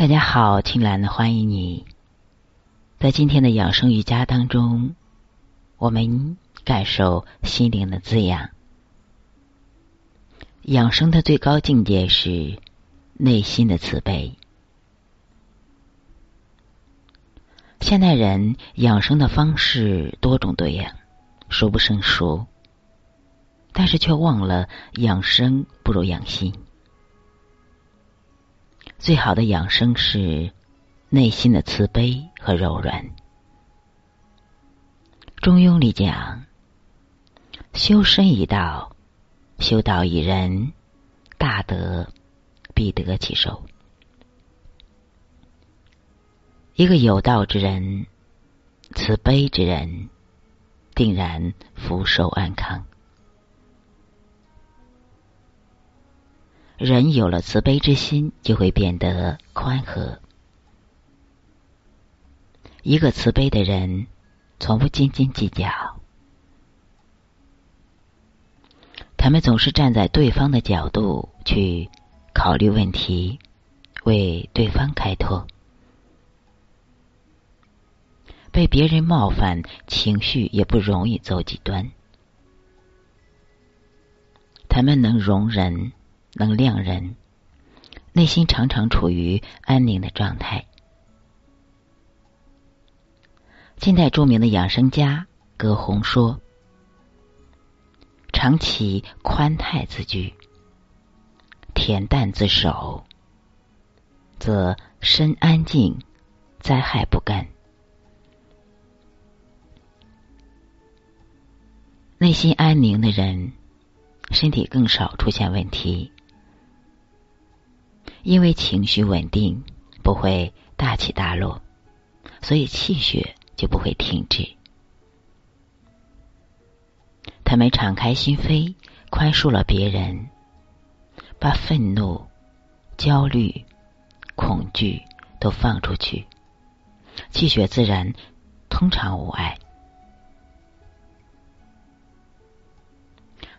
大家好，青兰欢迎你。在今天的养生瑜伽当中，我们感受心灵的滋养。养生的最高境界是内心的慈悲。现代人养生的方式多种多样，数不胜数，但是却忘了养生不如养心。最好的养生是内心的慈悲和柔软。中庸里讲：“修身以道，修道以仁，大德必得其寿。”一个有道之人、慈悲之人，定然福寿安康。人有了慈悲之心，就会变得宽和。一个慈悲的人，从不斤斤计较，他们总是站在对方的角度去考虑问题，为对方开脱。被别人冒犯，情绪也不容易走极端。他们能容忍。能量人内心常常处于安宁的状态。近代著名的养生家葛洪说：“长期宽泰自居，恬淡自守，则身安静，灾害不干。内心安宁的人，身体更少出现问题。”因为情绪稳定，不会大起大落，所以气血就不会停滞。他们敞开心扉，宽恕了别人，把愤怒、焦虑、恐惧都放出去，气血自然通常无碍。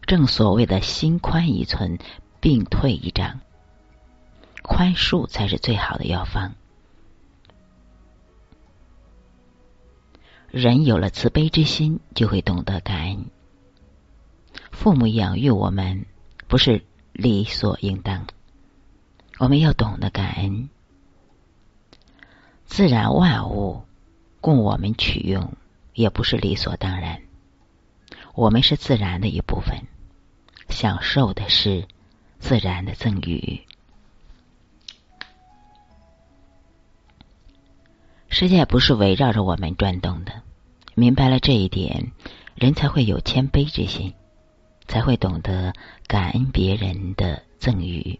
正所谓的心宽一寸，病退一丈。宽恕才是最好的药方。人有了慈悲之心，就会懂得感恩。父母养育我们不是理所应当，我们要懂得感恩。自然万物供我们取用，也不是理所当然。我们是自然的一部分，享受的是自然的赠予。世界不是围绕着我们转动的，明白了这一点，人才会有谦卑之心，才会懂得感恩别人的赠予。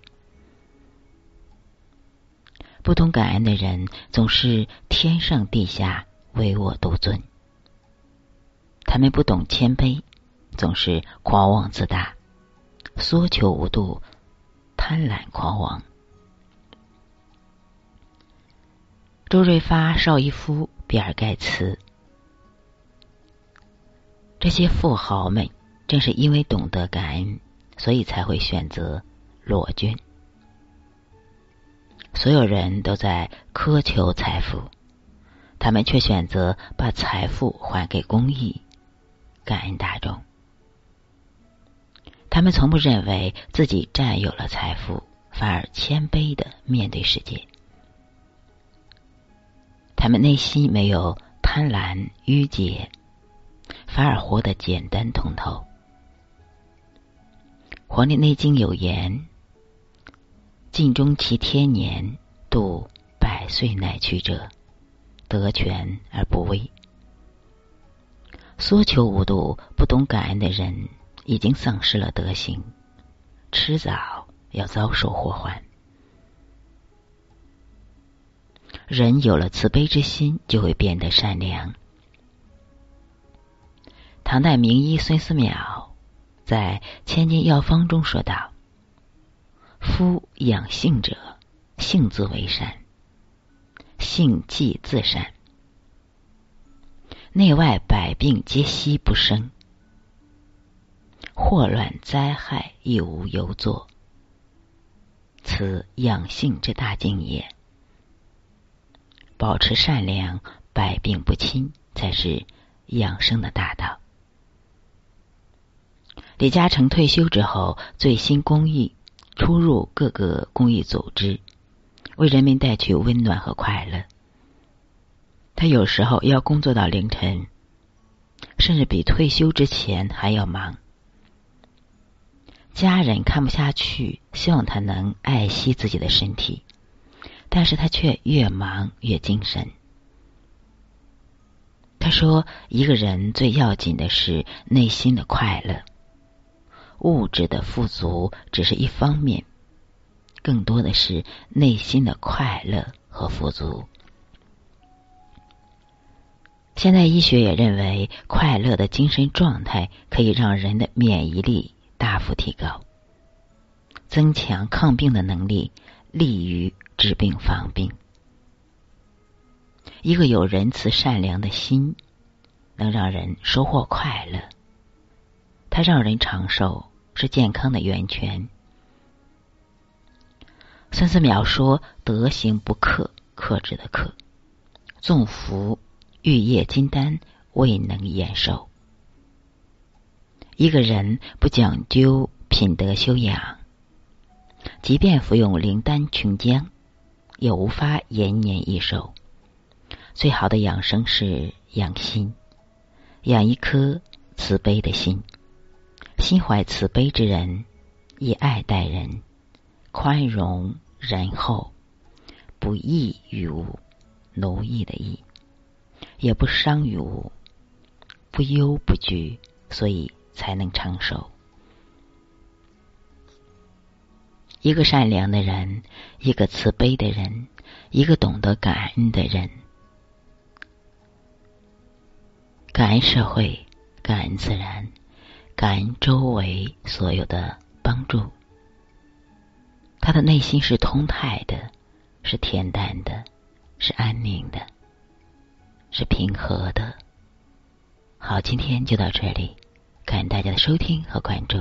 不懂感恩的人，总是天上地下唯我独尊。他们不懂谦卑，总是狂妄自大，索求无度，贪婪狂妄。周润发、邵逸夫、比尔盖茨，这些富豪们正是因为懂得感恩，所以才会选择裸捐。所有人都在苛求财富，他们却选择把财富还给公益，感恩大众。他们从不认为自己占有了财富，反而谦卑的面对世界。他们内心没有贪婪郁结，反而活得简单通透。《黄帝内经》有言：“尽终其天年，度百岁乃去者，得权而不威。”缩求无度、不懂感恩的人，已经丧失了德行，迟早要遭受祸患。人有了慈悲之心，就会变得善良。唐代名医孙思邈在《千金药方》中说道：“夫养性者，性自为善，性即自善，内外百病皆息不生，祸乱灾害亦无由作。此养性之大境也。”保持善良，百病不侵，才是养生的大道。李嘉诚退休之后，醉心公益，出入各个公益组织，为人民带去温暖和快乐。他有时候要工作到凌晨，甚至比退休之前还要忙。家人看不下去，希望他能爱惜自己的身体，但是他却越忙越精神。他说：“一个人最要紧的是内心的快乐，物质的富足只是一方面，更多的是内心的快乐和富足。”现代医学也认为，快乐的精神状态可以让人的免疫力。大幅提高，增强抗病的能力，利于治病防病。一个有仁慈善良的心，能让人收获快乐。它让人长寿，是健康的源泉。孙思邈说：“德行不克，克制的克，纵服玉液金丹，未能延寿。”一个人不讲究品德修养，即便服用灵丹琼浆，也无法延年益寿。最好的养生是养心，养一颗慈悲的心。心怀慈悲之人，以爱待人，宽容仁厚，不益于物，奴役的役，也不伤于物，不忧不惧，所以。才能长寿。一个善良的人，一个慈悲的人，一个懂得感恩的人，感恩社会，感恩自然，感恩周围所有的帮助。他的内心是通泰的，是恬淡的，是安宁的，是平和的。好，今天就到这里。感谢大家的收听和关注。